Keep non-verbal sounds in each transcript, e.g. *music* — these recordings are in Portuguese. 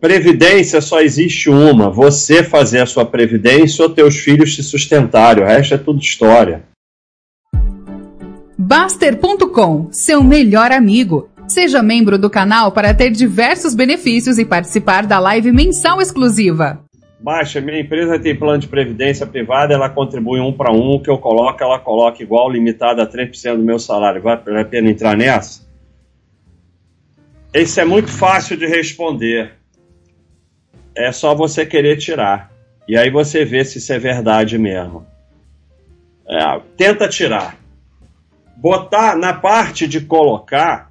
previdência só existe uma: você fazer a sua previdência ou teus filhos te sustentarem. O resto é tudo história. Baster.com, seu melhor amigo. Seja membro do canal para ter diversos benefícios e participar da live mensal exclusiva. Baixa, minha empresa tem plano de previdência privada, ela contribui um para um, o que eu coloco, ela coloca igual, limitado a 3% do meu salário. Vale a pena entrar nessa? Esse é muito fácil de responder. É só você querer tirar. E aí você vê se isso é verdade mesmo. É, tenta tirar. Botar na parte de colocar,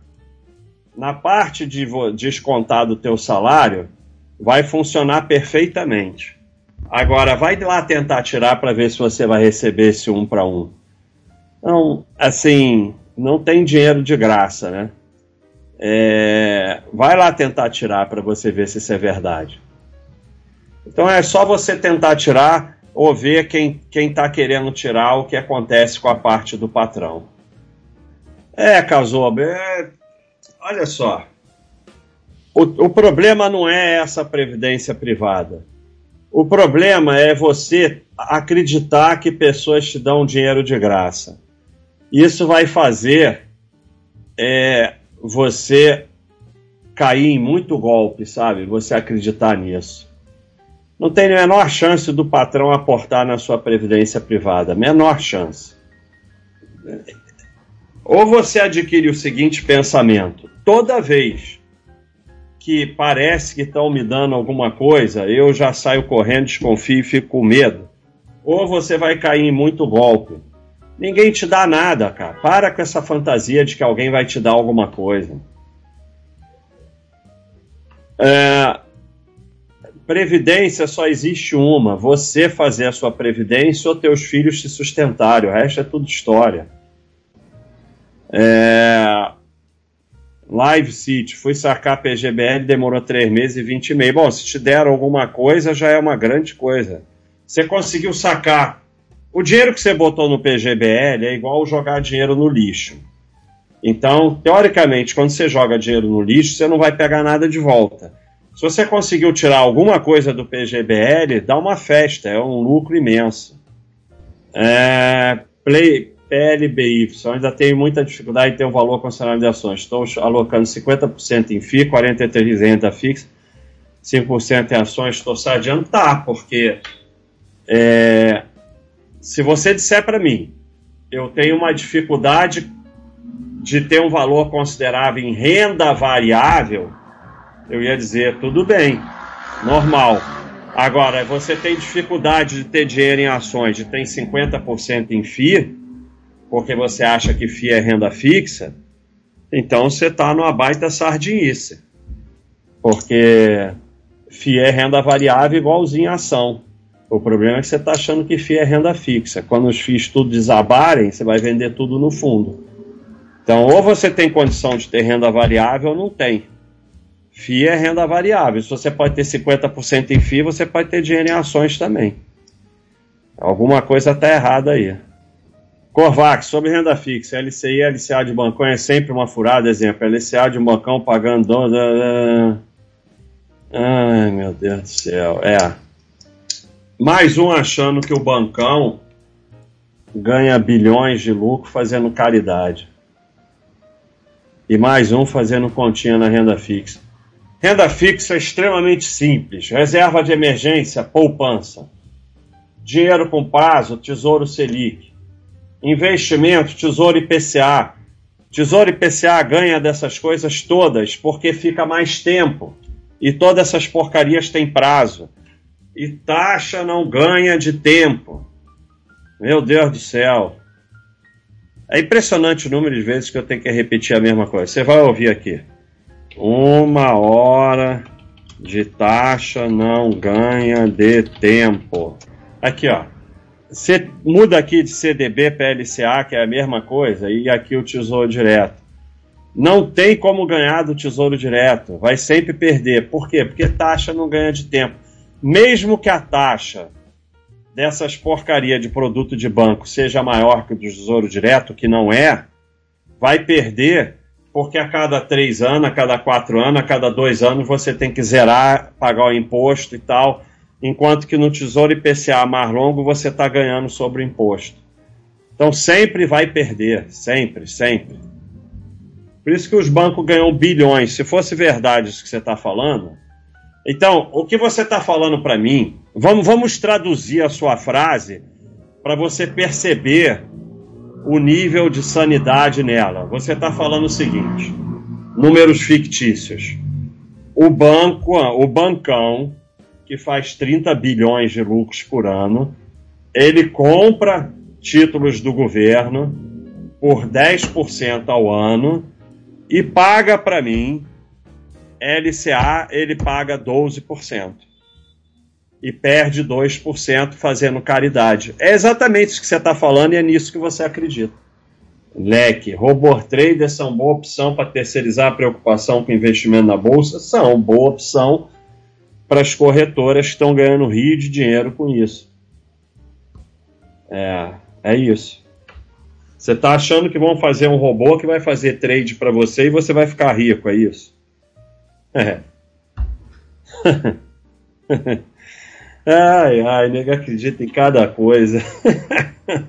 na parte de descontar do teu salário, vai funcionar perfeitamente. Agora, vai lá tentar tirar para ver se você vai receber esse um para um. Então, assim, não tem dinheiro de graça, né? É, vai lá tentar tirar para você ver se isso é verdade. Então é só você tentar tirar ou ver quem está querendo tirar o que acontece com a parte do patrão. É, Casoba, é, olha só. O, o problema não é essa previdência privada. O problema é você acreditar que pessoas te dão dinheiro de graça. Isso vai fazer é, você cair em muito golpe, sabe? Você acreditar nisso. Não tem a menor chance do patrão aportar na sua previdência privada. Menor chance. Ou você adquire o seguinte pensamento: toda vez que parece que estão me dando alguma coisa, eu já saio correndo, desconfio e fico com medo. Ou você vai cair em muito golpe. Ninguém te dá nada, cara. Para com essa fantasia de que alguém vai te dar alguma coisa. É... Previdência só existe uma: você fazer a sua previdência ou teus filhos te sustentarem. O resto é tudo história. É... Live City, fui sacar PGBL, demorou 3 meses e 20 e meio. Bom, se te deram alguma coisa, já é uma grande coisa. Você conseguiu sacar. O dinheiro que você botou no PGBL é igual jogar dinheiro no lixo. Então, teoricamente, quando você joga dinheiro no lixo, você não vai pegar nada de volta. Se você conseguiu tirar alguma coisa do PGBL, dá uma festa, é um lucro imenso. É, play, PLBY, ainda tenho muita dificuldade em ter um valor considerável de ações. Estou alocando 50% em FI, 43% em renda fixa, 5% em ações. Estou sadiando? Tá, porque é, se você disser para mim, eu tenho uma dificuldade de ter um valor considerável em renda variável, eu ia dizer, tudo bem, normal. Agora, você tem dificuldade de ter dinheiro em ações e tem 50% em FI, porque você acha que FII é renda fixa, então você está numa baita sardinice. Porque FII é renda variável igualzinho a ação. O problema é que você está achando que FII é renda fixa. Quando os FIIs tudo desabarem, você vai vender tudo no fundo. Então, ou você tem condição de ter renda variável ou não tem. FII é renda variável. Se você pode ter 50% em FII, você pode ter dinheiro em ações também. Alguma coisa está errada aí. Corvax, sobre renda fixa, LCI e LCA de bancão é sempre uma furada, exemplo, LCA de um bancão pagando... Ai, meu Deus do céu, é. Mais um achando que o bancão ganha bilhões de lucro fazendo caridade. E mais um fazendo continha na renda fixa. Renda fixa é extremamente simples. Reserva de emergência, poupança. Dinheiro com prazo, tesouro Selic investimento, Tesouro IPCA. Tesouro IPCA ganha dessas coisas todas porque fica mais tempo. E todas essas porcarias têm prazo. E taxa não ganha de tempo. Meu Deus do céu. É impressionante o número de vezes que eu tenho que repetir a mesma coisa. Você vai ouvir aqui. Uma hora de taxa não ganha de tempo. Aqui, ó. Você muda aqui de CDB para LCA, que é a mesma coisa, e aqui o Tesouro Direto. Não tem como ganhar do Tesouro Direto, vai sempre perder. Por quê? Porque taxa não ganha de tempo. Mesmo que a taxa dessas porcaria de produto de banco seja maior que o do Tesouro Direto, que não é, vai perder porque a cada três anos, a cada quatro anos, a cada dois anos você tem que zerar, pagar o imposto e tal, enquanto que no Tesouro IPCA mais longo você está ganhando sobre o imposto. Então sempre vai perder, sempre, sempre. Por isso que os bancos ganham bilhões. Se fosse verdade isso que você está falando. Então, o que você está falando para mim, vamos, vamos traduzir a sua frase para você perceber o nível de sanidade nela. Você está falando o seguinte: números fictícios. O banco, o bancão, que faz 30 bilhões de lucros por ano, ele compra títulos do governo por 10% ao ano e paga para mim LCA, ele paga 12% e perde 2% fazendo caridade. É exatamente isso que você está falando e é nisso que você acredita. Leque, robô traders são boa opção para terceirizar a preocupação com investimento na bolsa? São boa opção para as corretoras que estão ganhando rio de dinheiro com isso. É, é isso. Você está achando que vão fazer um robô que vai fazer trade para você e você vai ficar rico, é isso? É. *laughs* Ai, ai, nego acredita em cada coisa. *laughs*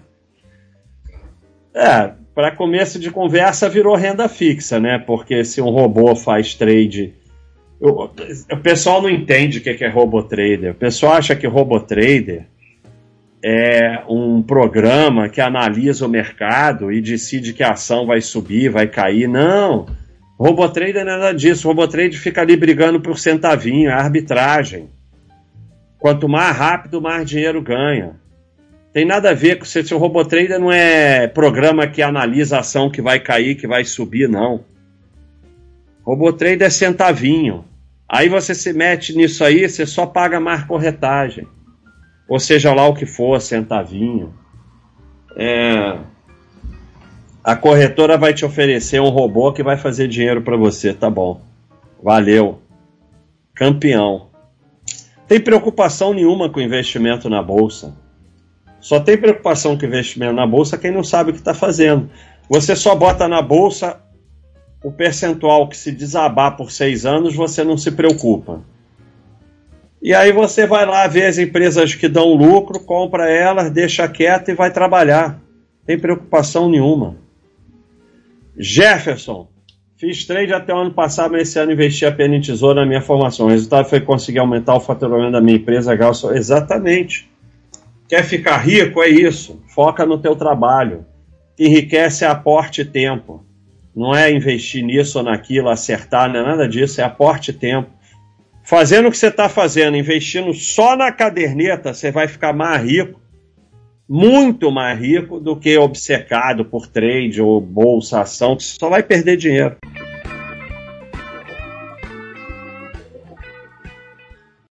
é, para começo de conversa virou renda fixa, né? Porque se um robô faz trade. O, pessoal não entende o que é robô trader. O pessoal acha que robô trader é um programa que analisa o mercado e decide que a ação vai subir, vai cair. Não. Robô trader não é nada disso. O robô trader fica ali brigando por centavinho, é arbitragem. Quanto mais rápido, mais dinheiro ganha. Tem nada a ver com se, se o robô trader não é programa que analisa a ação que vai cair, que vai subir, não. Robô trader é centavinho. Aí você se mete nisso aí, você só paga mais corretagem. Ou seja lá o que for, centavinho. É... A corretora vai te oferecer um robô que vai fazer dinheiro para você, tá bom. Valeu. Campeão tem preocupação nenhuma com investimento na bolsa. Só tem preocupação com investimento na bolsa quem não sabe o que está fazendo. Você só bota na bolsa o percentual que se desabar por seis anos, você não se preocupa. E aí você vai lá ver as empresas que dão lucro, compra elas, deixa quieto e vai trabalhar. Tem preocupação nenhuma. Jefferson, Fiz trade até o ano passado, mas esse ano investi apenas em tesouro na minha formação. O resultado foi conseguir aumentar o faturamento da minha empresa. Galso. Exatamente. Quer ficar rico? É isso. Foca no teu trabalho. Que enriquece é aporte tempo. Não é investir nisso ou naquilo, acertar, não é nada disso. É aporte tempo. Fazendo o que você está fazendo, investindo só na caderneta, você vai ficar mais rico muito mais rico do que obcecado por trade ou bolsa, ação, que só vai perder dinheiro.